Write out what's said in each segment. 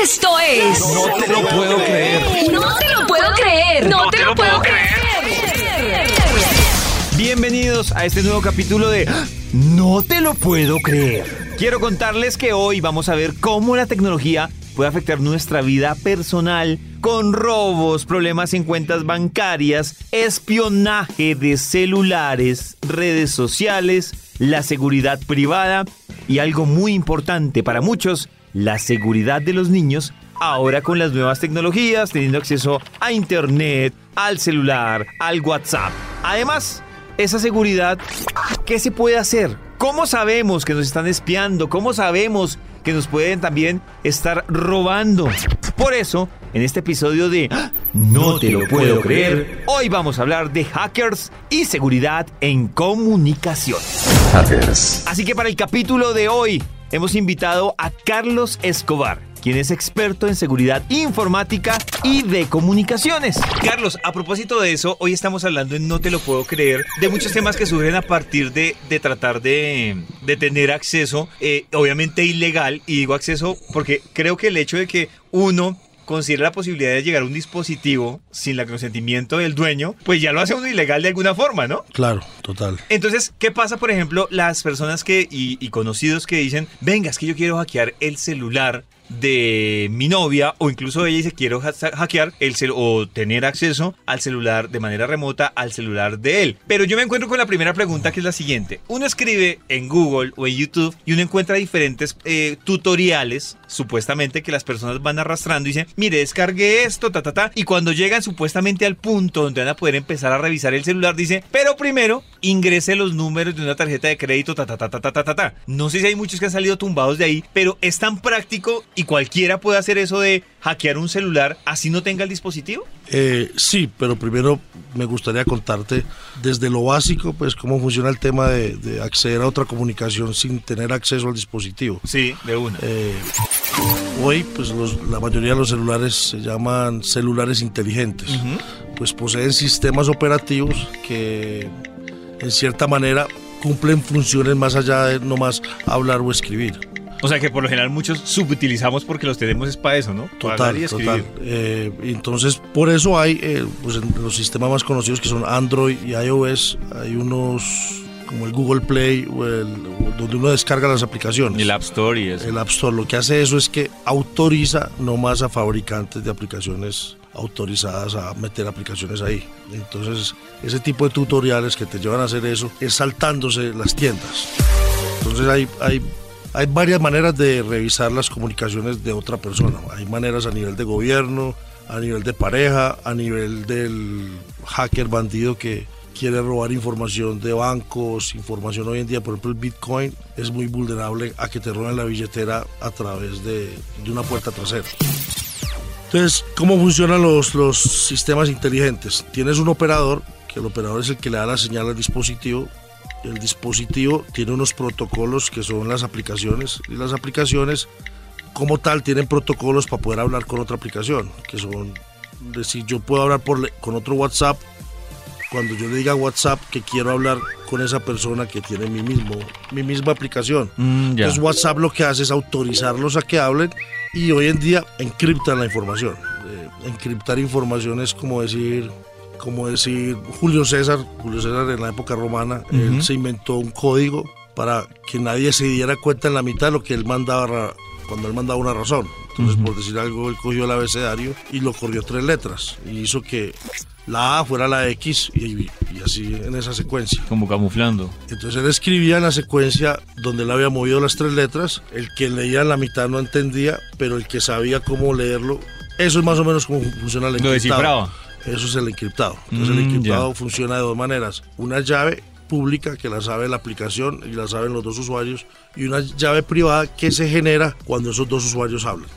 Esto es. No te lo puedo creer. No te lo puedo creer. No te lo puedo creer. Bienvenidos a este nuevo capítulo de No te lo puedo creer. Quiero contarles que hoy vamos a ver cómo la tecnología puede afectar nuestra vida personal con robos, problemas en cuentas bancarias, espionaje de celulares, redes sociales, la seguridad privada y algo muy importante para muchos, la seguridad de los niños ahora con las nuevas tecnologías, teniendo acceso a internet, al celular, al WhatsApp. Además, esa seguridad, ¿qué se puede hacer? ¿Cómo sabemos que nos están espiando? ¿Cómo sabemos que nos pueden también estar robando? Por eso, en este episodio de No te lo puedo creer, hoy vamos a hablar de hackers y seguridad en comunicación. Hackers. Así que para el capítulo de hoy hemos invitado a Carlos Escobar, quien es experto en seguridad informática y de comunicaciones. Carlos, a propósito de eso, hoy estamos hablando en No Te Lo Puedo Creer de muchos temas que surgen a partir de, tratar de, de tener acceso, eh, obviamente ilegal, y digo acceso porque creo que el hecho de que uno considera la posibilidad de llegar a un dispositivo sin el consentimiento del dueño, pues ya lo hace uno ilegal de alguna forma, ¿no? Claro, total. Entonces, ¿qué pasa, por ejemplo, las personas que y, y conocidos que dicen, venga, es que yo quiero hackear el celular de mi novia o incluso ella dice quiero hackear el o tener acceso al celular de manera remota al celular de él. Pero yo me encuentro con la primera pregunta que es la siguiente. Uno escribe en Google o en YouTube y uno encuentra diferentes eh, tutoriales supuestamente que las personas van arrastrando y dicen, mire, descargué esto, ta, ta, ta. Y cuando llegan supuestamente al punto donde van a poder empezar a revisar el celular, dice, pero primero ingrese los números de una tarjeta de crédito, ta, ta, ta, ta, ta, ta, ta. No sé si hay muchos que han salido tumbados de ahí, pero es tan práctico y cualquiera puede hacer eso de hackear un celular así no tenga el dispositivo. Eh, sí, pero primero me gustaría contarte desde lo básico, pues cómo funciona el tema de, de acceder a otra comunicación sin tener acceso al dispositivo. Sí, de una. Eh, hoy, pues los- la mayoría de los celulares se llaman celulares inteligentes. Pues poseen sistemas operativos que, en cierta manera, cumplen funciones más allá de nomás hablar o escribir. O sea que por lo general muchos subutilizamos porque los tenemos es para eso, ¿no? Total, y total. Eh, entonces, por eso hay, eh, pues en los sistemas más conocidos que son Android y iOS, hay unos como el Google Play, o el, donde uno descarga las aplicaciones. El App Store y eso. El App Store lo que hace eso es que autoriza nomás a fabricantes de aplicaciones autorizadas a meter aplicaciones ahí. Entonces, ese tipo de tutoriales que te llevan a hacer eso es saltándose las tiendas. Entonces, hay, hay, hay varias maneras de revisar las comunicaciones de otra persona. Hay maneras a nivel de gobierno, a nivel de pareja, a nivel del hacker bandido que quiere robar información de bancos, información hoy en día, por ejemplo el Bitcoin es muy vulnerable a que te roben la billetera a través de, una puerta trasera. Entonces, ¿cómo funcionan los, los sistemas inteligentes? Tienes un operador, que el operador es el que le da la señal al dispositivo. El dispositivo tiene unos protocolos que son las aplicaciones y las aplicaciones como tal tienen protocolos para poder hablar con otra aplicación, que son decir, yo puedo hablar por, con otro WhatsApp cuando yo le diga a WhatsApp que quiero hablar con esa persona que tiene mi mismo mi misma aplicación. Mm. Entonces WhatsApp lo que hace es autorizarlos a que hablen y hoy en día encriptan la información. Eh, encriptar información es como decir, como decir Julio César, Julio César en la época romana, él se inventó un código para que nadie se diera cuenta en la mitad de lo que él mandaba cuando él mandaba una razón. Entonces, por decir algo, él cogió el abecedario y lo corrió tres letras y hizo que la A fuera la X y, y así en esa secuencia. Como camuflando. Entonces él escribía en la secuencia donde él había movido las tres letras, el que leía en la mitad no entendía, pero el que sabía cómo leerlo, eso es más o menos cómo funciona el Lo encriptado. descifraba. Eso es el encriptado. Entonces Mm, el encriptado ya. funciona de dos maneras. Una llave pública que la sabe la aplicación y la saben los dos usuarios y una llave privada que se genera cuando esos dos usuarios hablan.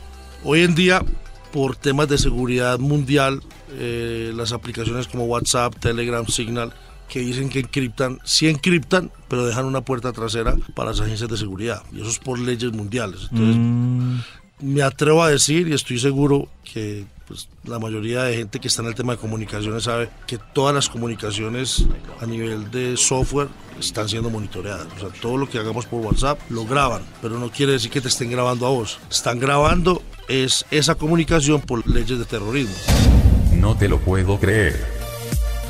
Hoy en día, por temas de seguridad mundial, eh, las aplicaciones como WhatsApp, Telegram, Signal, que dicen que encriptan, sí encriptan, pero dejan una puerta trasera para las agencias de seguridad. Y eso es por leyes mundiales. Entonces, Mm, me atrevo a decir y estoy seguro que pues, la mayoría de gente que está en el tema de comunicaciones sabe que todas las comunicaciones a nivel de software están siendo monitoreadas. O sea, todo lo que hagamos por WhatsApp lo graban, pero no quiere decir que te estén grabando a vos. Están grabando es esa comunicación por leyes de terrorismo. No te lo puedo creer.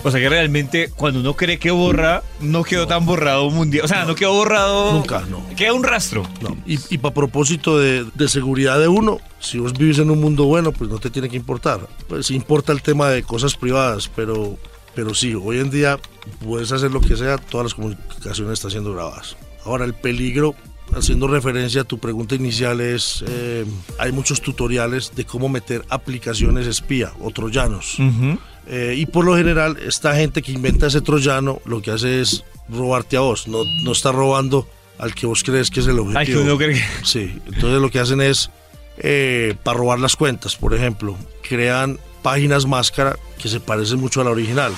O sea que realmente cuando uno cree que borra, no quedó tan borrado mundial. O sea, no quedó borrado. Nunca, no. Queda un rastro. No. Y, y para propósito de, de seguridad de uno, si vos vivís en un mundo bueno, pues no te tiene que importar. Pues importa el tema de cosas privadas, pero, pero sí, hoy en día puedes hacer lo que sea, todas las comunicaciones están siendo grabadas. Ahora, el peligro, haciendo referencia a tu pregunta inicial, es, eh, hay muchos tutoriales de cómo meter aplicaciones espía o troyanos. Eh, y por lo general, esta gente que inventa ese troyano lo que hace es robarte a vos, no, no está robando al que vos crees que es el objetivo. Ay, que uno cree que- Sí, entonces lo que hacen es, eh, para robar las cuentas, por ejemplo, crean páginas máscara que se parecen mucho a la original.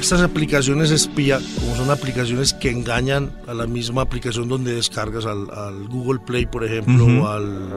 Estas aplicaciones espía, como son aplicaciones que engañan a la misma aplicación donde descargas al, al Google Play, por ejemplo, o al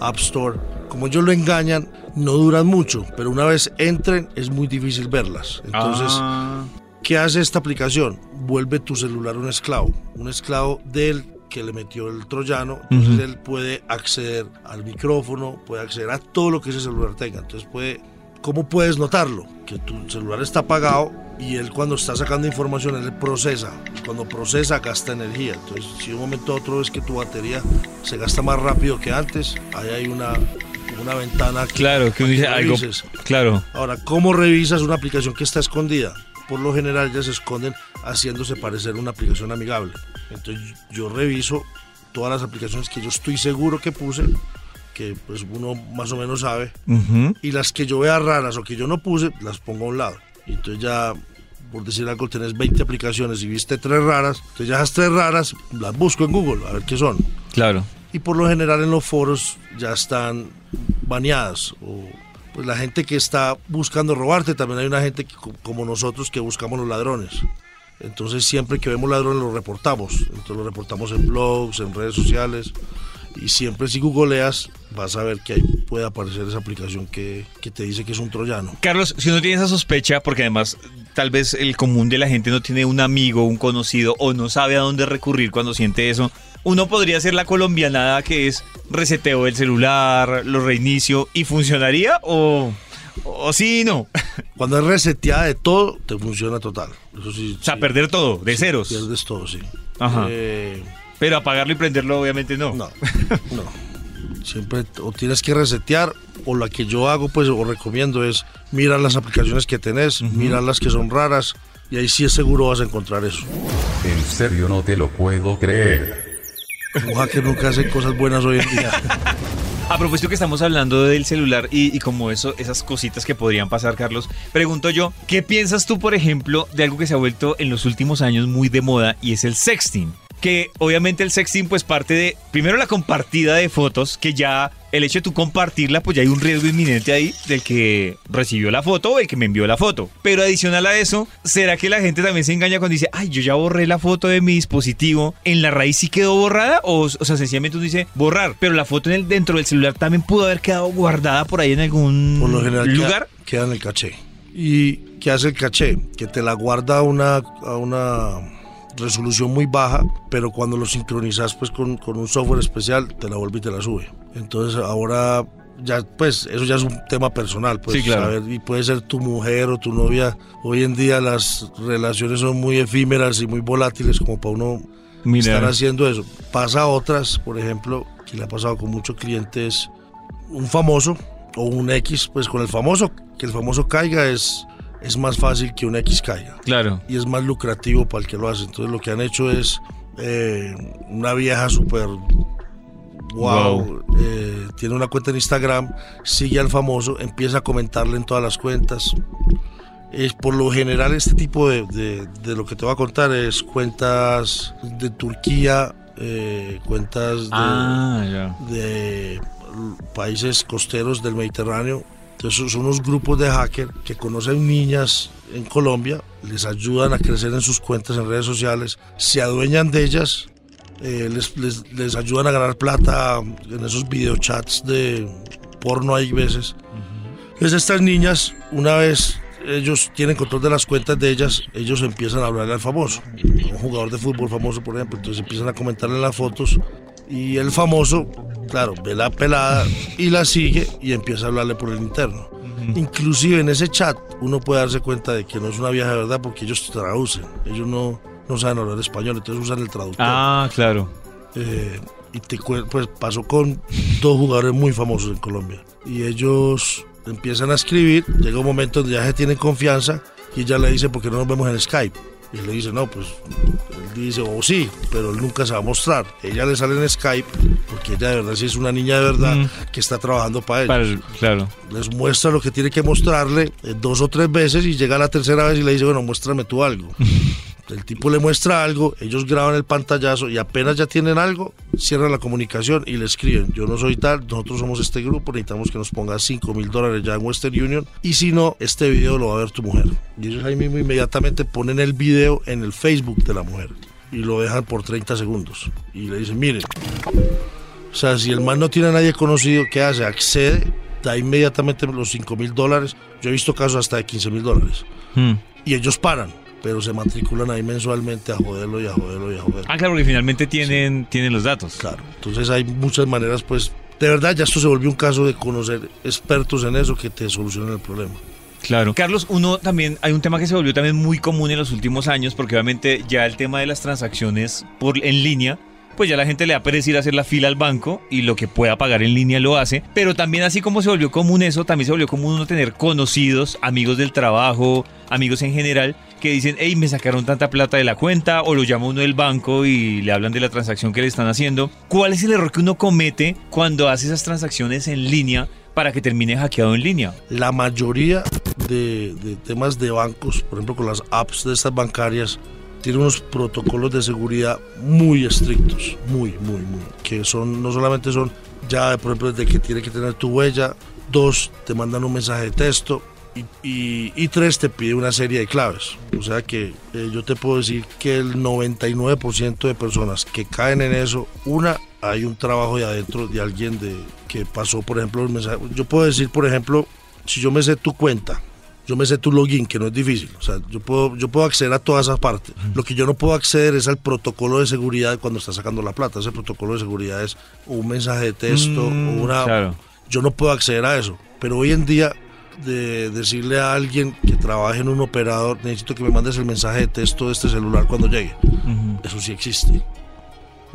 App Store, como ellos lo engañan, no duran mucho, pero una vez entren es muy difícil verlas. Entonces, Ah, ¿Qué hace esta aplicación? Vuelve tu celular un esclavo, un esclavo del que le metió el troyano, entonces él puede acceder al micrófono, puede acceder a todo lo que ese celular tenga, entonces puede, ¿cómo puedes notarlo? Que tu celular está apagado y él cuando está sacando información, él procesa, cuando procesa gasta energía, entonces si de un momento a otro ves que tu batería se gasta más rápido que antes, ahí hay una, una ventana claro, que dice algo. Claro. Ahora, ¿cómo revisas una aplicación que está escondida? Por lo general ya se esconden haciéndose parecer una aplicación amigable. Entonces yo reviso todas las aplicaciones que yo estoy seguro que puse, que pues uno más o menos sabe, Ujú. y las que yo vea raras o que yo no puse, las pongo a un lado. Y entonces ya, por decir algo, tenés 20 aplicaciones y viste tres raras, entonces ya esas tres raras las busco en Google a ver qué son Claro. Y por lo general en los foros ya están baneadas o pues la gente que está buscando robarte también hay una gente que, co- como nosotros que buscamos los ladrones. Entonces siempre que vemos ladrones los reportamos. Entonces los reportamos en blogs en redes sociales y siempre si googleas vas a ver que ahí puede aparecer esa aplicación que, que te dice que es un troyano. Carlos, si uno tiene esa sospecha, porque además tal vez el común de la gente no tiene un amigo, un conocido o no sabe a dónde recurrir cuando siente eso, uno podría hacer la colombianada que es reseteo el celular, lo reinicio y funcionaría o, o sí y no. cuando es reseteada de todo te funciona total eso sí, O sea, sí, perder todo, de ceros. pierdes todo sí Ajá. Eh, Pero apagarlo y prenderlo obviamente no. No, no. Siempre o tienes que resetear o la que yo hago pues o recomiendo es mirar las aplicaciones que tenés, mirar las que son raras y ahí sí es seguro vas a encontrar eso. En serio no te lo puedo creer. Un hacker nunca hace cosas buenas hoy en día. A propósito que estamos hablando del celular y, y como eso, esas cositas que podrían pasar, Carlos, pregunto yo, ¿qué piensas tú, por ejemplo, de algo que se ha vuelto en los últimos años muy de moda y es el sexting? Que obviamente el sexting pues parte de, primero la compartida de fotos, que ya el hecho de tú compartirla pues ya hay un riesgo inminente ahí del que recibió la foto o el que me envió la foto. Pero adicional a eso, ¿será que la gente también se engaña cuando dice, ay, yo ya borré la foto de mi dispositivo, en la raíz sí quedó borrada? O, o sea, sencillamente uno dice borrar, pero la foto en el, dentro del celular también pudo haber quedado guardada por ahí en algún Por lo general queda- lugar. queda en el caché. ¿Y qué hace el caché? Que te la guarda una, a una resolución muy baja, pero cuando lo sincronizas pues con, con un software especial, te la vuelve y te la sube. Entonces ahora ya pues eso ya es un tema personal, pues Sí, claro. saber, y puede ser tu mujer o tu novia. Hoy en día las relaciones son muy efímeras y muy volátiles como para uno Mira. estar haciendo eso. Pasa a otras, por ejemplo, que le ha pasado con muchos clientes, un famoso o un X, pues con el famoso, que el famoso caiga es, es más fácil que un X caiga Claro. y es más lucrativo para el que lo hace. Entonces lo que han hecho es eh, una vieja súper wow, Wow. eh, tiene una cuenta en Instagram, sigue al famoso, empieza a comentarle en todas las cuentas. Es, por lo general este tipo de, de- de lo que te voy a contar es cuentas de Turquía, eh, cuentas de, Ah, de países costeros del Mediterráneo. Entonces son unos grupos de hackers que conocen niñas en Colombia, les ayudan a crecer en sus cuentas en redes sociales, se adueñan de ellas, eh, les, les- les ayudan a ganar plata en esos videochats de porno hay veces. Entonces estas niñas, una vez ellos tienen control de las cuentas de ellas, ellos empiezan a hablarle al famoso, un jugador de fútbol famoso por ejemplo, entonces empiezan a comentarle las fotos Y el famoso, claro, ve la pelada y la sigue y empieza a hablarle por el interno. Inclusive en ese chat uno puede darse cuenta de que no es una vieja de verdad porque ellos traducen. Ellos no, no saben hablar español, entonces usan el traductor. Ah, claro. Eh, y te pues pasó con dos jugadores muy famosos en Colombia. Y ellos empiezan a escribir, llega un momento donde ya se tienen confianza y ella le dice, ¿por qué no nos vemos en Skype? Y él le dice, no, pues él dice, oh sí, pero él nunca se va a mostrar. Ella le sale en Skype, porque ella de verdad sí es una niña de verdad Mm. que está trabajando para ellos. Para el- claro. Les muestra lo que tiene que mostrarle eh, dos o tres veces y llega la tercera vez y le dice, bueno, muéstrame tú algo. El tipo le muestra algo, ellos graban el pantallazo y apenas ya tienen algo, cierran la comunicación y le escriben, yo no soy tal, nosotros somos este grupo, necesitamos que nos pongas 5 mil dólares ya en Western Union y si no, este video lo va a ver tu mujer. Y ellos ahí mismo inmediatamente ponen el video en el Facebook de la mujer y lo dejan por 30 segundos y le dicen, miren, o sea, si el man no tiene a nadie conocido, ¿qué hace? Accede, da inmediatamente los 5 mil dólares. Yo he visto casos hasta de 15 mil dólares. Mm. Y ellos paran, pero se matriculan ahí mensualmente a joderlo y a joderlo y a joderlo. Ah, claro, porque finalmente tienen, tienen los datos. Claro, entonces hay muchas maneras, pues, de verdad ya esto se volvió un caso de conocer expertos en eso que te solucionen el problema. Claro. Carlos, uno también, hay un tema que se volvió también muy común en los últimos años, porque obviamente ya el tema de las transacciones por, en línea, pues ya la gente le da pereza ir a hacer la fila al banco y lo que pueda pagar en línea lo hace. Pero también así como se volvió común eso, también se volvió común uno tener conocidos, amigos del trabajo, amigos en general, que dicen, hey, me sacaron tanta plata de la cuenta, o lo llama uno del banco y le hablan de la transacción que le están haciendo. ¿Cuál es el error que uno comete cuando hace esas transacciones en línea para que termine hackeado en línea? La mayoría de, de temas de bancos, por ejemplo con las apps de estas bancarias, tienen unos protocolos de seguridad muy estrictos, muy, muy, muy, que son, no solamente son ya, por ejemplo, de que tiene que tener tu huella, dos, te mandan un mensaje de texto, y, y- y tres, te pide una serie de claves. O sea que eh, yo te puedo decir que el 99% de personas que caen en eso, una, hay un trabajo de adentro de alguien de, que pasó, por ejemplo, el mensaje. Yo puedo decir, por ejemplo, si yo me sé tu cuenta, yo me sé tu login, que no es difícil. O sea, yo puedo, yo puedo acceder a todas esas partes. Lo que yo no puedo acceder es al protocolo de seguridad cuando estás sacando la plata. Ese protocolo de seguridad es un mensaje de texto Mm, una... claro. Yo no puedo acceder a eso. Pero hoy en día, de decirle a alguien que trabaje en un operador, necesito que me mandes el mensaje de texto de este celular cuando llegue. Eso sí existe.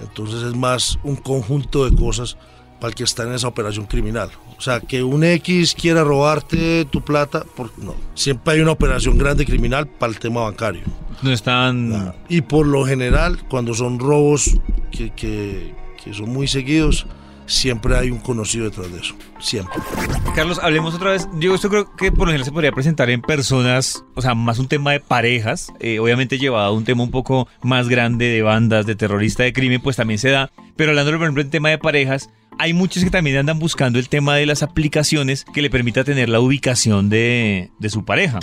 Entonces es más un conjunto de cosas para el que está en esa operación criminal. O sea, que un X quiera robarte tu plata, por, no. Siempre hay una operación grande criminal para el tema bancario. No están... Y por lo general, cuando son robos que, que- que son muy seguidos, siempre hay un conocido detrás de eso. Siempre. Carlos, hablemos otra vez. Yo esto creo que por lo general se podría presentar en personas, o sea, más un tema de parejas, eh, obviamente llevado a un tema un poco más grande de bandas, de terrorista, de crimen, pues también se da. Pero hablando, por ejemplo, en tema de parejas, hay muchos que también andan buscando el tema de las aplicaciones que le permita tener la ubicación de, de su pareja.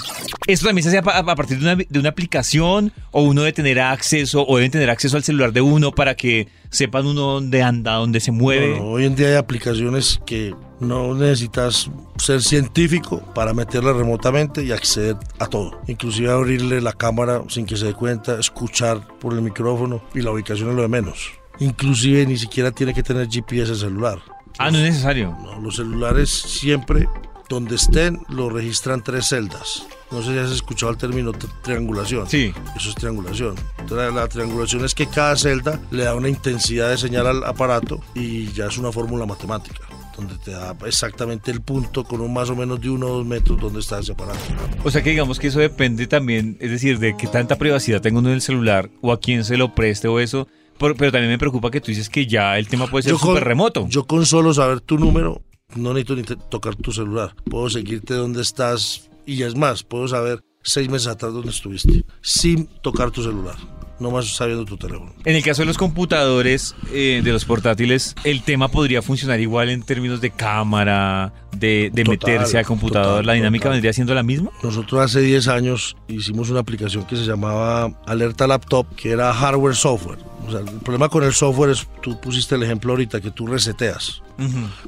¿Esto también se hace a, a partir de una, de aplicación o uno debe tener acceso o deben tener acceso al celular de uno para que sepan uno dónde anda, dónde se mueve? Hoy en día hay aplicaciones que no necesitas ser científico para meterla remotamente y acceder a todo. Inclusive abrirle la cámara sin que se dé cuenta, escuchar por el micrófono y la ubicación es lo de menos. Inclusive ni siquiera tiene que tener GPS el celular. Ah, no es necesario. No, los celulares siempre, donde estén, lo registran tres celdas. No sé si has escuchado el término tri- triangulación. Sí. Eso es triangulación. Entonces, la triangulación es que cada celda le da una intensidad de señal al aparato y ya es una fórmula matemática, donde te da exactamente el punto con un más o menos de uno o dos metros donde está ese aparato. O sea que digamos que eso depende también, es decir, de qué tanta privacidad tenga uno en el celular o a quién se lo preste o eso. Pero también me preocupa que tú dices que ya el tema puede ser súper remoto. Yo con solo saber tu número, no necesito ni tocar tu celular. Puedo seguirte dónde estás y es más, puedo saber seis meses atrás dónde estuviste, sin tocar tu celular, nomás sabiendo tu teléfono. En el caso de los computadores, eh, de los portátiles, el tema podría funcionar igual en términos de cámara, de, de Total, meterse al computador. total, ¿La dinámica total. vendría siendo la misma? Nosotros hace 10 años hicimos una aplicación que se llamaba Alerta Laptop, que era hardware software. O sea, el problema con el software es, tú pusiste el ejemplo ahorita, que tú reseteas.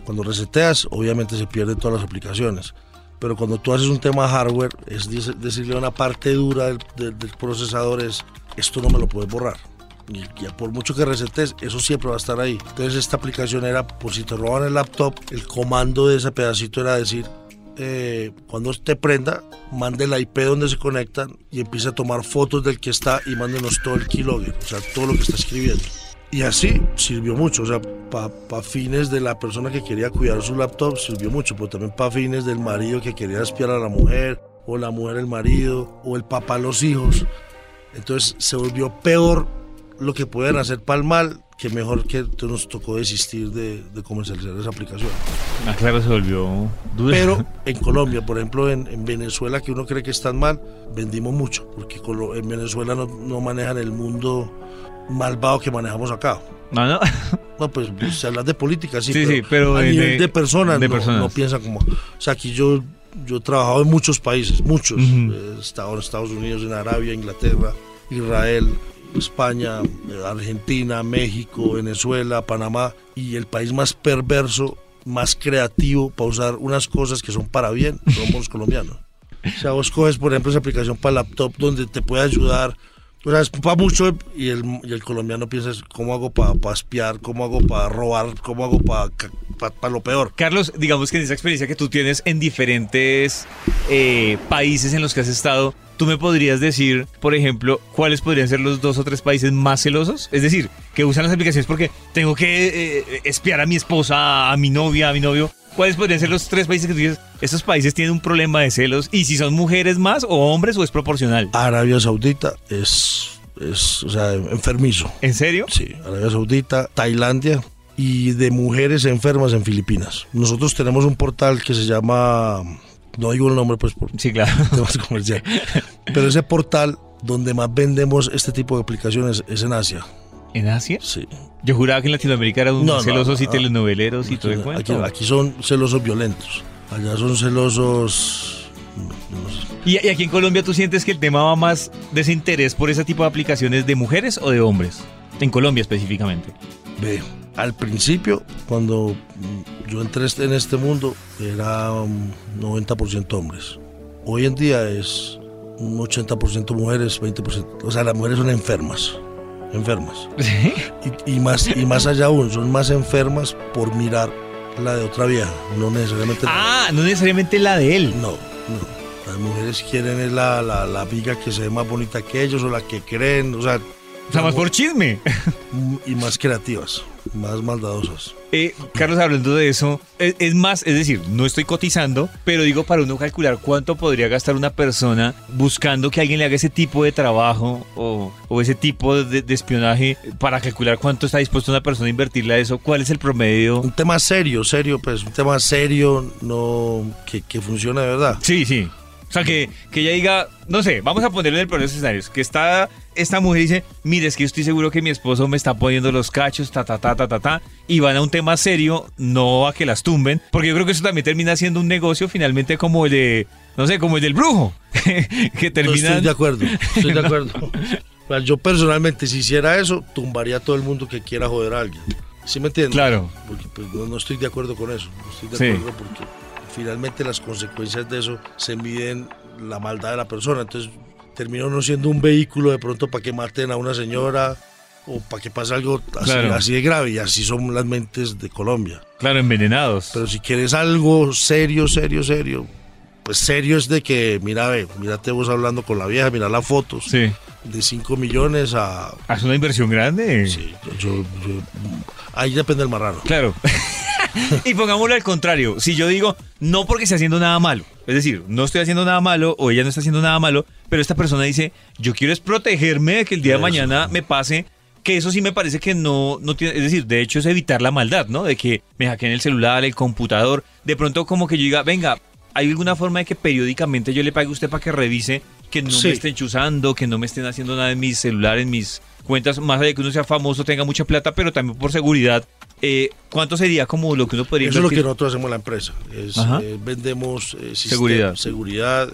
Cuando reseteas, obviamente se pierden todas las aplicaciones. Pero cuando tú haces un tema hardware, es decirle a una parte dura del, del- del procesador es, esto no me lo puedes borrar. Y, y por mucho que resetes, eso siempre va a estar ahí. Entonces esta aplicación era, por si te roban el laptop, el comando de ese pedacito era decir, eh, cuando te prenda, mande la IP donde se conectan y empiece a tomar fotos del que está y mándenos todo el keylogger, o sea, todo lo que está escribiendo. Y así sirvió mucho, o sea, para fines de la persona que quería cuidar su laptop sirvió mucho, pero también para fines del marido que quería espiar a la mujer, o la mujer el marido, o el papá los hijos. Entonces se volvió peor lo que pueden hacer para el mal que mejor que nos tocó desistir de, de comercializar esa aplicación. Ah, claro, se volvió dura. Pero en Colombia, por ejemplo, en, en Venezuela, que uno cree que están mal, vendimos mucho, porque en Venezuela no, no manejan el mundo malvado que manejamos acá. No, no. No, pues se habla de política, sí, Sí, pero, sí, pero a nivel de- de, personas, de no, personas. no piensan como... O sea, aquí yo, yo he trabajado en muchos países, muchos. Ujú. He estado en Estados Unidos, en Arabia, Inglaterra, Israel, España, eh, Argentina, México, Venezuela, Panamá. Y el país más perverso, más creativo para usar unas cosas que son para bien, somos los colombianos. O sea, vos coges, por ejemplo, esa aplicación para laptop donde te puede ayudar. O sea, es para mucho y el, y el colombiano piensa, ¿cómo hago para espiar? ¿Cómo hago para robar? ¿Cómo hago para lo peor? Carlos, digamos que en esa experiencia que tú tienes en diferentes eh, países en los que has estado, ¿tú me podrías decir, por ejemplo, cuáles podrían ser los dos o tres países más celosos? Es decir, que usan las aplicaciones porque tengo que eh, espiar a mi esposa, a mi novia, a mi novio. ¿Cuáles podrían ser los tres países que tú dices, estos países tienen un problema de celos? Y si son mujeres más o hombres o es proporcional. Arabia Saudita es, es o sea, enfermizo. ¿En serio? Sí, Arabia Saudita, Tailandia y de mujeres enfermas en Filipinas. Nosotros tenemos un portal que se llama, no digo el nombre pues por Sí, claro. temas comerciales, pero ese portal donde más vendemos este tipo de aplicaciones es en Asia. ¿En Asia? Sí. Yo juraba que en Latinoamérica eran No, no, celosos y no. telenoveleros y todo el cuento. aquí son celosos violentos. Allá son celosos. no sé. ¿Y, y aquí en Colombia tú sientes que el tema va más de ese interés por ese tipo de aplicaciones de mujeres o de hombres? En Colombia específicamente. Ve, al principio, cuando yo entré en este mundo, era un 90% hombres. Hoy en día es un 80% mujeres, 20%. O sea, las mujeres son enfermas. Enfermas. Y, y más, y más allá aún, son más enfermas por mirar la de otra vieja. No necesariamente. ah, no necesariamente la de él. No, no. Las mujeres quieren la, la, la amiga que se ve más bonita que ellos o la que creen. O sea, O sea, más por chisme. y más creativas, más maldadosas. Eh, Carlos, hablando de eso, es, es más, es decir, no estoy cotizando, pero digo para uno calcular cuánto podría gastar una persona buscando que alguien le haga ese tipo de trabajo o, o ese tipo de, de espionaje para calcular cuánto está dispuesto una persona a invertirle a eso, cuál es el promedio. Un tema serio, serio, pues un tema serio, no que, que funcione de verdad. Sí, sí. O sea, que, que ella diga, no sé, vamos a ponerle el peor de los escenarios, que está esta mujer dice, mire, es que yo estoy seguro que mi esposo me está poniendo los cachos, ta, ta, ta, ta, ta, ta, y van a un tema serio, no a que las tumben, porque yo creo que eso también termina siendo un negocio finalmente como el de, no sé, como el del brujo, que No termina... estoy de acuerdo, estoy de acuerdo. Yo personalmente, si hiciera eso, tumbaría a todo el mundo que quiera joder a alguien. ¿Sí me entiendes? Claro. Porque pues, no, no estoy de acuerdo con eso. No estoy de Sí. acuerdo porque finalmente las consecuencias de eso se miden la maldad de la persona. Entonces termina no siendo un vehículo de pronto para que maten a una señora o para que pase algo así, Claro. así de grave. Y así son las mentes de Colombia. Claro, envenenados. Pero si quieres algo serio, serio, serio, pues serio es de que, mira, ve, mírate vos hablando con la vieja, mira las fotos. Sí. De 5 millones a... ¿Es una inversión grande? Sí, yo, yo- ahí depende el marrano. Claro. y pongámoslo al contrario. Si yo digo, no porque esté haciendo nada malo, es decir, no estoy haciendo nada malo o ella no está haciendo nada malo, pero esta persona dice, yo quiero es protegerme de que el día de mañana me pase, que eso sí me parece que no, no tiene, es decir, de hecho es evitar la maldad, ¿no? De que me hackeen el celular, el computador, de pronto como que yo diga, venga, ¿hay alguna forma de que periódicamente yo le pague a usted para que revise que no Sí. me estén chuzando, que no me estén haciendo nada en mi celular, en mis cuentas, más allá de que uno sea famoso, tenga mucha plata, pero también por seguridad? Eh, ¿Cuánto sería como lo que uno podría Eso es lo que nosotros hacemos en la empresa. Es, eh, vendemos eh, Seguridad. seguridad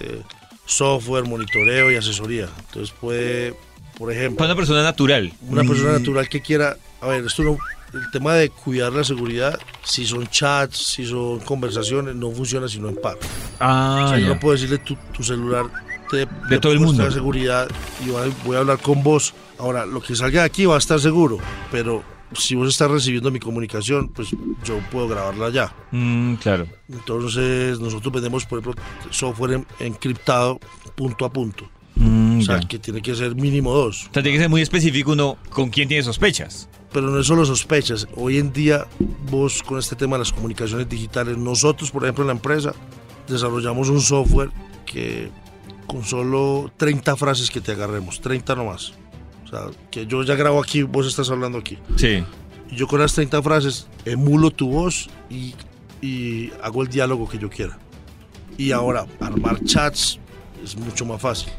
software, monitoreo y asesoría. Entonces puede, por ejemplo, Para una persona natural. una persona Mm, natural que quiera, a ver, esto no, el tema de cuidar la seguridad, si son chats, si son conversaciones, no funciona sino en par. Ah, O sea, yo no puedo decirle tu, tu celular de, De todo el mundo. de seguridad y voy a hablar con vos. Ahora, lo que salga de aquí va a estar seguro, pero si vos estás recibiendo mi comunicación, pues yo puedo grabarla ya. Mm, claro. Entonces, nosotros vendemos, por ejemplo, software en- encriptado punto a punto. Mm, O sea, que tiene que ser mínimo dos. O sea, tiene que ser muy específico uno con quién tiene sospechas. Pero no es solo sospechas. Hoy en día, vos con este tema de las comunicaciones digitales, nosotros, por ejemplo, en la empresa, desarrollamos un software que con solo 30 frases que te agarremos, 30 nomás. O sea, que yo ya grabo aquí, vos estás hablando aquí. Sí. Yo con las 30 frases emulo tu voz y, y hago el diálogo que yo quiera. Y ahora, armar chats es mucho más fácil.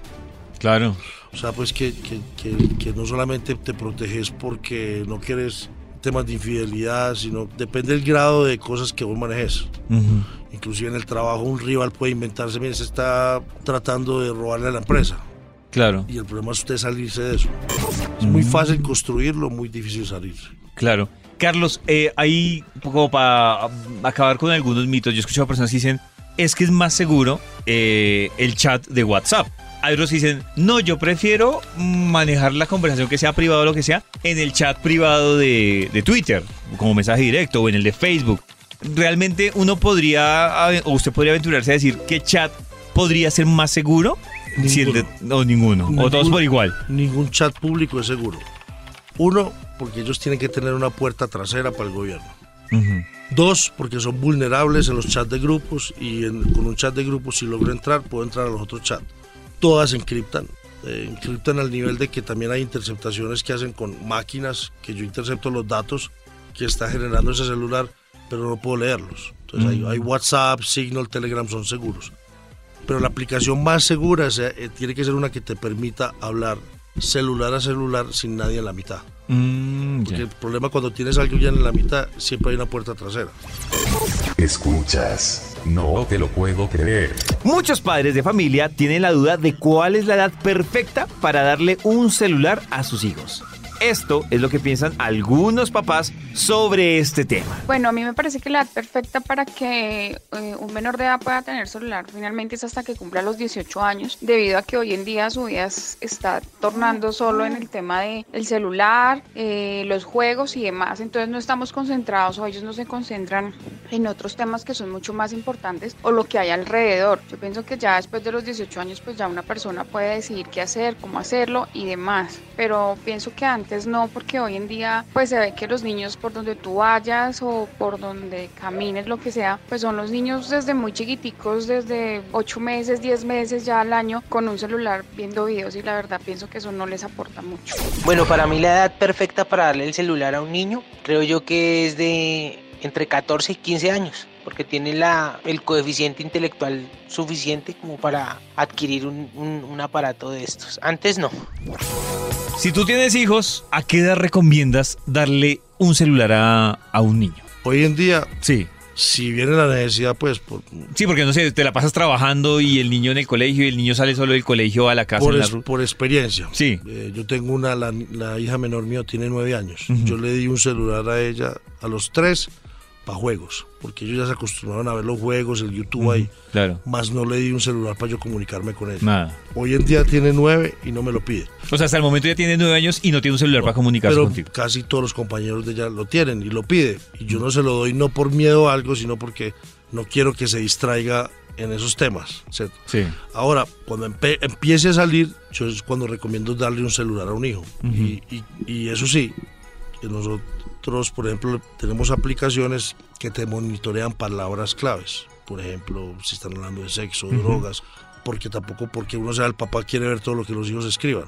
Claro. O sea, pues que, que, que- que no solamente te proteges porque no quieres temas de infidelidad, sino depende del grado de cosas que vos manejes. Ujú. Inclusive en el trabajo un rival puede inventarse, mire, se está tratando de robarle a la empresa. Claro. Y el problema es usted salirse de eso. Es muy fácil construirlo, muy difícil salirse. Claro. Carlos, eh, ahí, como para acabar con algunos mitos, yo he escuchado personas que dicen, es que es más seguro eh, el chat de WhatsApp. Hay otros que dicen, no, yo prefiero manejar la conversación que sea privado o lo que sea en el chat privado de, de Twitter, como mensaje directo o en el de Facebook. Realmente uno podría, o usted podría aventurarse a decir qué chat podría ser más seguro. Si el de- o ninguno. O todos Ninguno. por igual. Ningún chat público es seguro. Uno, porque ellos tienen que tener una puerta trasera para el gobierno. Ujú. Dos, porque son vulnerables en los chats de grupos y en- con un chat de grupos si logro entrar, puedo entrar a los otros chats. Todas encriptan. eh, encriptan al nivel de que también hay interceptaciones que hacen con máquinas, que yo intercepto los datos que está generando ese celular, pero no puedo leerlos. Entonces hay, hay WhatsApp, Signal, Telegram son seguros. Pero la aplicación más segura o sea, eh, tiene que ser una que te permita hablar celular a celular sin nadie en la mitad. Mm. Porque el problema cuando tienes a alguien en la mitad, siempre hay una puerta trasera. Escuchas. No te lo puedo creer. Muchos padres de familia tienen la duda de cuál es la edad perfecta para darle un celular a sus hijos. Esto es lo que piensan algunos papás sobre este tema. Bueno, a mí me parece que la edad perfecta para que eh, un menor de edad pueda tener celular finalmente es hasta que cumpla los 18 años, debido a que hoy en día su vida está tornando solo en el tema del celular, eh, los juegos y demás. Entonces no estamos concentrados o ellos no se concentran en otros temas que son mucho más importantes o lo que hay alrededor. Yo pienso que ya después de los 18 años pues ya una persona puede decidir qué hacer, cómo hacerlo y demás. Pero pienso que antes no, porque hoy en día pues se ve que los niños por donde tú vayas o por donde camines, lo que sea, pues son los niños desde muy chiquiticos, desde 8 meses, 10 meses ya al año con un celular viendo videos y la verdad pienso que eso no les aporta mucho. Bueno, para mí la edad perfecta para darle el celular a un niño, creo yo que es de entre 14 y 15 años, porque tiene la, el coeficiente intelectual suficiente como para adquirir un- un aparato de estos. Antes no. Si tú tienes hijos, ¿a qué edad recomiendas darle un celular a, a un niño? Hoy en día, Sí. si viene la necesidad, pues por, Sí, porque no sé, te la pasas trabajando y el niño en el colegio y el niño sale solo del colegio a la casa. por, en la es- ru- por experiencia. Sí. Eh, yo tengo una, la, la hija menor mío tiene nueve años. Yo le di un celular a ella a los tres para juegos, porque ellos ya se acostumbraron a ver los juegos, el YouTube ahí. Claro. Más no le di un celular para yo comunicarme con ella. Nada. Hoy en día tiene nueve y no me lo pide. O sea, hasta el momento ya tiene nueve años y no tiene un celular para comunicarse Pero contigo. casi todos los compañeros de ella lo tienen y lo pide. Y yo no se lo doy no por miedo a algo, sino porque no quiero que se distraiga en esos temas. ¿cierto? Sí. Ahora, cuando empiece a salir, yo es cuando recomiendo darle un celular a un hijo. y, y- y eso sí, que nosotros, por ejemplo, tenemos aplicaciones que te monitorean palabras claves. Por ejemplo, si están hablando de sexo, drogas, porque tampoco porque uno sea el papá quiere ver todo lo que los hijos escriban.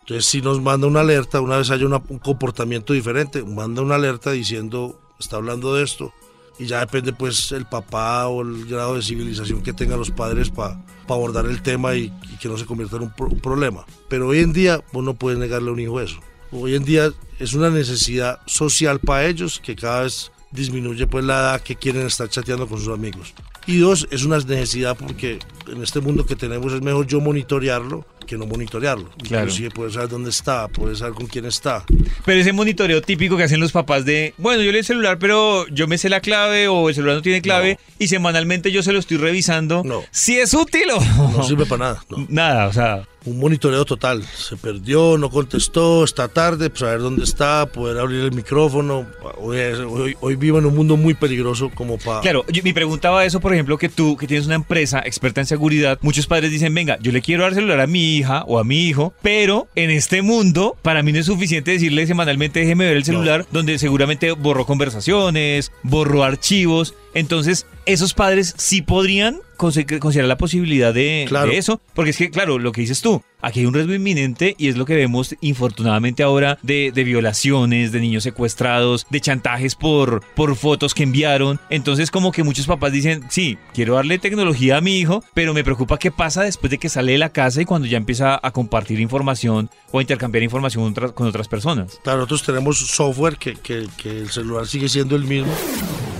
Entonces, si nos manda una alerta, una vez haya una- un comportamiento diferente, manda una alerta diciendo, está hablando de esto, y ya depende pues el papá o el grado de civilización que tengan los padres para abordar el tema y, y que no se convierta en un, pro- un problema. Pero hoy en día vos no puedes negarle a un hijo eso. Hoy en día es una necesidad social para ellos que cada vez disminuye pues la edad que quieren estar chateando con sus amigos. Y dos, es una necesidad porque en este mundo que tenemos es mejor yo monitorearlo que no monitorearlo. Claro. Inclusive puedes saber dónde está, puedes saber con quién está. Pero ese monitoreo típico que hacen los papás de, bueno, yo le el celular, pero yo me sé la clave o el celular no tiene clave y semanalmente yo se lo estoy revisando. No. Si es útil o No sirve para nada. no. nada, o sea, Un monitoreo total. Se perdió, no contestó, está tarde, pues saber dónde está, poder abrir el micrófono. Hoy, hoy- hoy vivo en un mundo muy peligroso como para... Claro, yo, mi pregunta va a eso, por ejemplo, que tú, que tienes una empresa experta en seguridad, muchos padres dicen, venga, yo le quiero dar celular a mi hija o a mi hijo, pero en este mundo, para mí no es suficiente decirle semanalmente, déjeme ver el celular, donde seguramente borró conversaciones, borró archivos. Entonces, esos padres sí podrían considerar la posibilidad de, Claro. de eso, porque es que, claro, lo que dices tú, aquí hay un riesgo inminente y es lo que vemos infortunadamente ahora de, de violaciones, de niños secuestrados, de chantajes por, por fotos que enviaron. Entonces como que muchos papás dicen, sí, quiero darle tecnología a mi hijo, pero me preocupa qué pasa después de que sale de la casa y cuando ya empieza a compartir información o a intercambiar información con otras- con otras personas. Claro, nosotros tenemos software que, que- que el celular sigue siendo el mismo.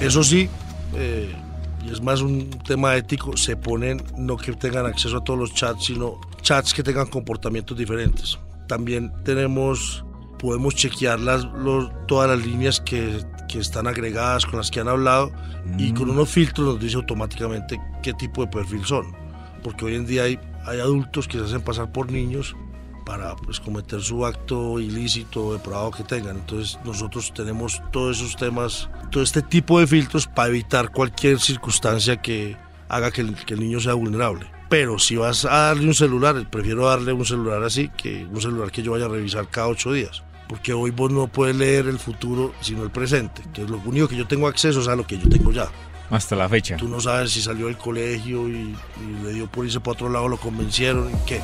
Eso sí, eh, y es más un tema ético, se ponen no que tengan acceso a todos los chats, sino chats que tengan comportamientos diferentes. También tenemos, podemos chequear las, los- todas las líneas que, que están agregadas con las que han hablado y con unos filtros nos dice automáticamente qué tipo de perfil son. Porque hoy en día hay, hay adultos que se hacen pasar por niños para pues, cometer su acto ilícito o depravado que tengan. Entonces nosotros tenemos todos esos temas, todo este tipo de filtros para evitar cualquier circunstancia que haga que el, que el niño sea vulnerable. Pero si vas a darle un celular, prefiero darle un celular así que un celular que yo vaya a revisar cada ocho días. Porque hoy vos no puedes leer el futuro sino el presente. Entonces lo único que yo tengo acceso es a lo que yo tengo ya. Hasta la fecha. Tú no sabes si salió del colegio y, y le dio por irse para otro lado, lo convencieron y qué.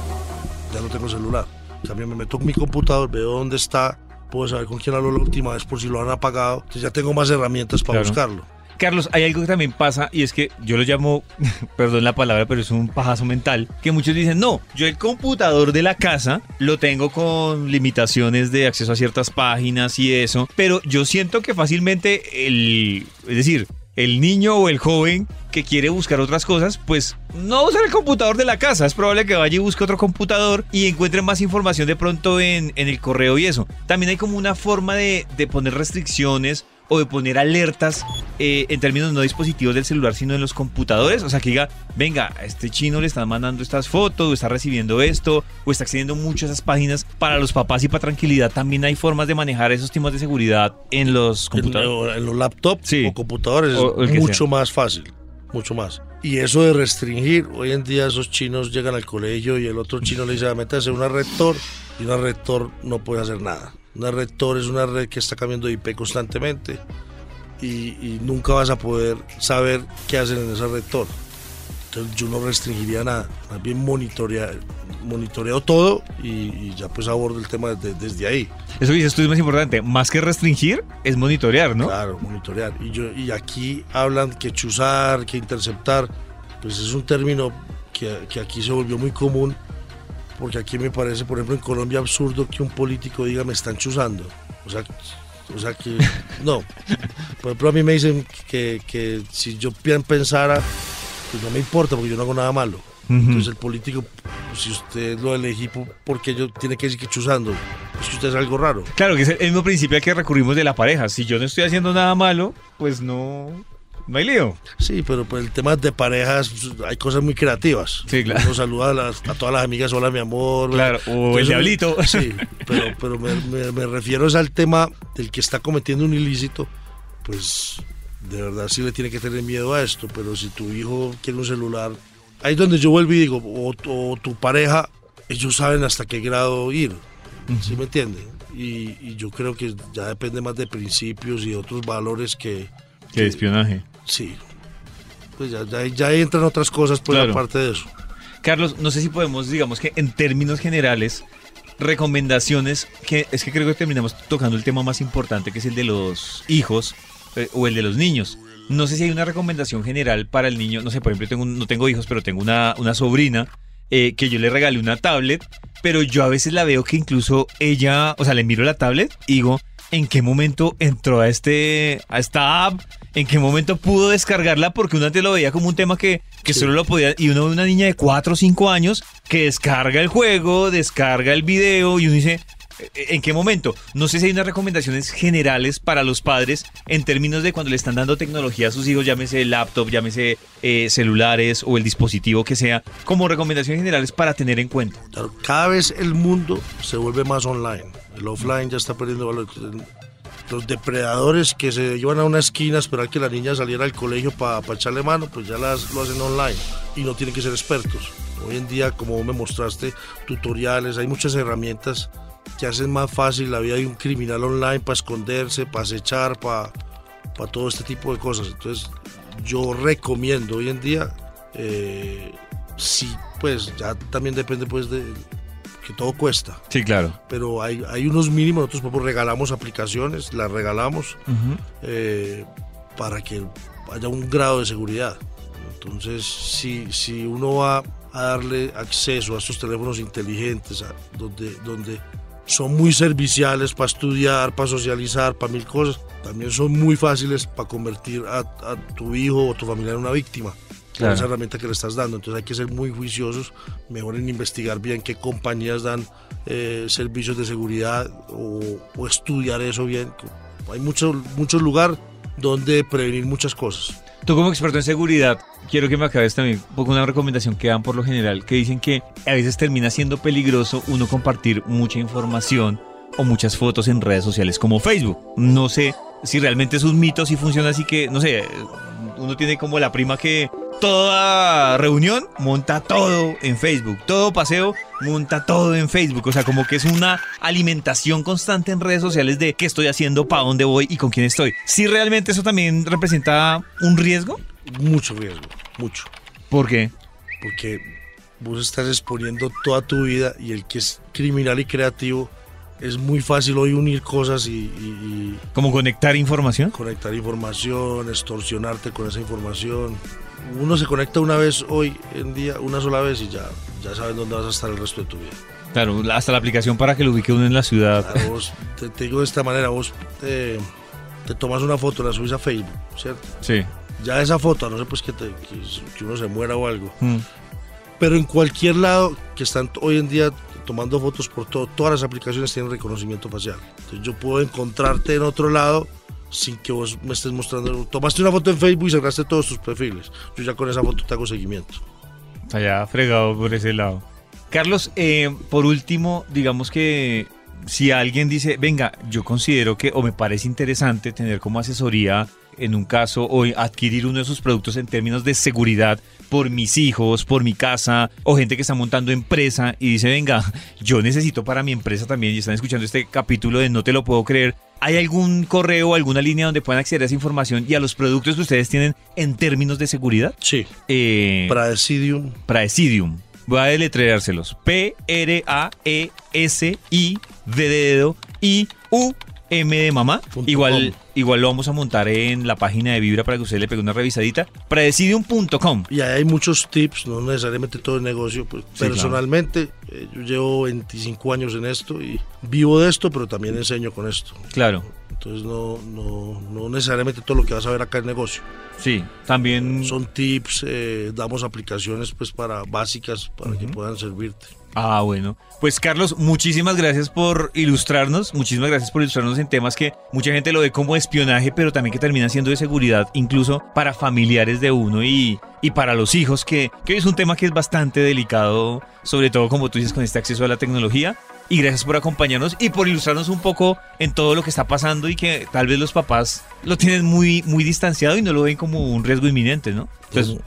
Ya no tengo celular. También me meto en mi computador, veo dónde está, puedo saber con quién habló la última vez por si lo han apagado. Entonces ya tengo más herramientas para Claro. buscarlo. Carlos, hay algo que también pasa y es que yo lo llamo, perdón la palabra, pero es un pajazo mental, que muchos dicen, no, yo el computador de la casa lo tengo con limitaciones de acceso a ciertas páginas y eso, pero yo siento que fácilmente el, es decir, el niño o el joven que quiere buscar otras cosas, pues no usa el computador de la casa. Es probable que vaya y busque otro computador y encuentre más información de pronto en, en el correo y eso. También hay como una forma de, de poner restricciones o de poner alertas eh, en términos no dispositivos del celular, sino en los computadores. O sea, que diga, venga, a este chino le están mandando estas fotos, o está recibiendo esto, o está accediendo mucho a esas páginas. Para los papás y para tranquilidad también hay formas de manejar esos temas de seguridad en los computadores. en los laptops Sí. o computadores O- es mucho sea. más fácil, mucho más. Y eso de restringir, hoy en día esos chinos llegan al colegio y el otro chino le dice, "Ah, métase una rector y una rector no puede hacer nada. Una rector es una red que está cambiando de IP constantemente y, y nunca vas a poder saber qué hacen en esa rector. Entonces yo no restringiría nada, más bien monitorear, monitoreo todo y, y ya pues abordo el tema desde- desde ahí. Eso que dices tú es más importante. Más que restringir, es monitorear, ¿no? Claro, monitorear. Y, yo, y aquí hablan que chuzar, que interceptar, pues es un término que, que aquí se volvió muy común, porque aquí me parece, por ejemplo, en Colombia absurdo que un político diga me están chuzando. O sea, o sea que, no. Por ejemplo, a mí me dicen que, que si yo pensara, pues no me importa, porque yo no hago nada malo. Entonces el político, pues, si usted lo elegí, ¿por qué yo tiene que decir que chuzando? Es que usted es algo raro. Claro, que es el mismo principio al que recurrimos de la pareja. Si yo no estoy haciendo nada malo, pues no, no hay lío. Sí, pero por el tema de parejas pues, hay cosas muy creativas. Sí, claro. Uno saluda a, las- a todas las amigas, hola mi amor. Claro, o el diablito. Sí, pero, pero me, me- me refiero es al tema del que está cometiendo un ilícito, pues de verdad sí le tiene que tener miedo a esto, pero si tu hijo quiere un celular, ahí es donde yo vuelvo y digo, o, o tu pareja, ellos saben hasta qué grado ir, ¿sí me entienden? Y, y yo creo que ya depende más de principios y otros valores que, Que espionaje. Sí. Pues ya, ya, ya entran otras cosas por Claro. aparte de eso. Carlos, no sé si podemos, digamos que en términos generales, recomendaciones, que es que creo que terminamos tocando el tema más importante, que es el de los hijos eh, o el de los niños. No sé si hay una recomendación general para el niño. No sé, por ejemplo, tengo un- no tengo hijos, pero tengo una, una sobrina eh, que yo le regalé una tablet, pero yo a veces la veo que incluso ella, o sea, le miro la tablet y digo, ¿en qué momento entró a, este, a esta app? ¿En qué momento pudo descargarla? Porque uno antes lo veía como un tema que, que solo lo podía... Y uno ve una niña de 4 o 5 años que descarga el juego, descarga el video y uno dice... ¿En qué momento? No sé si hay unas recomendaciones generales para los padres en términos de cuando le están dando tecnología a sus hijos, llámese laptop, llámese eh, celulares o el dispositivo que sea, como recomendaciones generales para tener en cuenta. Claro, Cada vez el mundo se vuelve más online. El offline ya está perdiendo valor. Los depredadores que se llevan a una esquina a esperar que la niña saliera al colegio para echarle mano, pues ya las, lo hacen online y no tienen que ser expertos. Hoy en día, como me mostraste, tutoriales, hay muchas herramientas que hacen más fácil la vida de un criminal online para esconderse, para acechar, para, para todo este tipo de cosas. Entonces, yo recomiendo hoy en día, eh, sí, pues ya también depende pues de que todo cuesta. Sí, claro. Pero hay, hay unos mínimos, nosotros pues, regalamos aplicaciones, las regalamos eh, para que haya un grado de seguridad. Entonces, si, si uno va a darle acceso a estos teléfonos inteligentes, a- donde, donde son muy serviciales para estudiar, para socializar, para mil cosas, también son muy fáciles para convertir a, a tu hijo o tu familiar en una víctima. Claro. esa herramienta que le estás dando. Entonces hay que ser muy juiciosos, mejor en investigar bien qué compañías dan eh, servicios de seguridad o, o estudiar eso bien. Hay mucho, mucho lugar donde prevenir muchas cosas. Tú como experto en seguridad, quiero que me acabes también un poco una recomendación que dan por lo general, que dicen que a veces termina siendo peligroso uno compartir mucha información o muchas fotos en redes sociales como Facebook. No sé si realmente es un mito, si funciona así que, no sé, uno tiene como la prima que toda reunión monta todo en Facebook, todo paseo monta todo en Facebook, o sea, como que es una alimentación constante en redes sociales de qué estoy haciendo, para dónde voy y con quién estoy. Si realmente eso también representa un riesgo, Mucho riesgo, mucho. ¿por qué? Porque vos estás exponiendo toda tu vida y el que es criminal y creativo es muy fácil hoy unir cosas y, y- y ¿Cómo conectar información? conectar información, extorsionarte con esa información. Uno se conecta una vez hoy en día, una sola vez y ya, ya sabes dónde vas a estar el resto de tu vida. Claro, hasta la aplicación para que lo ubique uno en la ciudad. Claro, vos, te, te digo de esta manera, vos te tomas una foto, la subes a Facebook, ¿cierto? Sí. Ya esa foto, no sé pues que, te- que- que uno se muera o algo. Mm. Pero en cualquier lado que están hoy en día tomando fotos por todo, todas las aplicaciones tienen reconocimiento facial. Entonces yo puedo encontrarte en otro lado sin que vos me estés mostrando. Tomaste una foto en Facebook y cerraste todos tus perfiles. Yo ya con esa foto te hago seguimiento. Ya fregado por ese lado. Carlos, eh, por último, digamos que si alguien dice, venga, yo considero que o me parece interesante tener como asesoría en un caso o adquirir uno de esos productos en términos de seguridad por mis hijos, por mi casa o gente que está montando empresa y dice, venga, yo necesito para mi empresa también y están escuchando este capítulo de No te lo puedo creer. ¿Hay algún correo alguna línea donde puedan acceder a esa información y a los productos que ustedes tienen en términos de seguridad? Sí. Eh, Praesidium. Praesidium. Voy a deletreárselos. P-R-A-E-S-I-D de I-U-M de mamá. Igual, igual lo vamos a montar en la página de Vibra para que usted le pegue una revisadita. Praesidium.com. Y ahí hay muchos tips, no necesariamente todo el negocio. Pues, personalmente, eh, yo llevo 25 años en esto y vivo de esto, pero también enseño con esto. Claro. Entonces no, no, no necesariamente todo lo que vas a ver acá es negocio. Sí. También. Son tips, eh, damos aplicaciones pues para básicas para que puedan servirte. Ah, bueno. Pues Carlos, muchísimas gracias por ilustrarnos, muchísimas gracias por ilustrarnos en temas que mucha gente lo ve como espionaje, pero también que terminan siendo de seguridad, incluso para familiares de uno y, y para los hijos, que, que es un tema que es bastante delicado, sobre todo como tú dices con este acceso a la tecnología. Y gracias por acompañarnos y por ilustrarnos un poco en todo lo que está pasando y que tal vez los papás lo tienen muy, muy distanciado y no lo ven como un riesgo inminente, ¿no?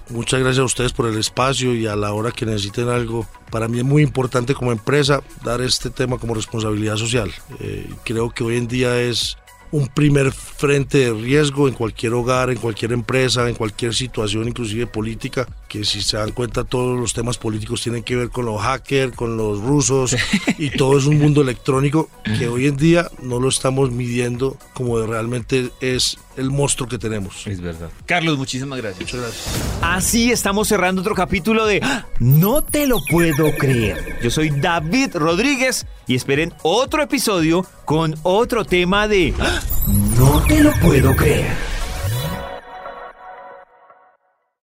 Muchas gracias a ustedes por el espacio y a la hora que necesiten algo. Para mí es muy importante como empresa dar este tema como responsabilidad social. Eh, creo que hoy en día es un primer frente de riesgo en cualquier hogar, en cualquier empresa, en cualquier situación, inclusive política, que si se dan cuenta todos los temas políticos tienen que ver con los hackers, con los rusos y todo es un mundo electrónico que hoy en día no lo estamos midiendo como realmente es el monstruo que tenemos. es verdad. Carlos, muchísimas gracias. Muchas gracias. Así estamos cerrando otro capítulo de ¡Ah! No te lo puedo creer. Yo soy David Rodríguez y esperen otro episodio con otro tema de ¡Ah! No te lo puedo creer.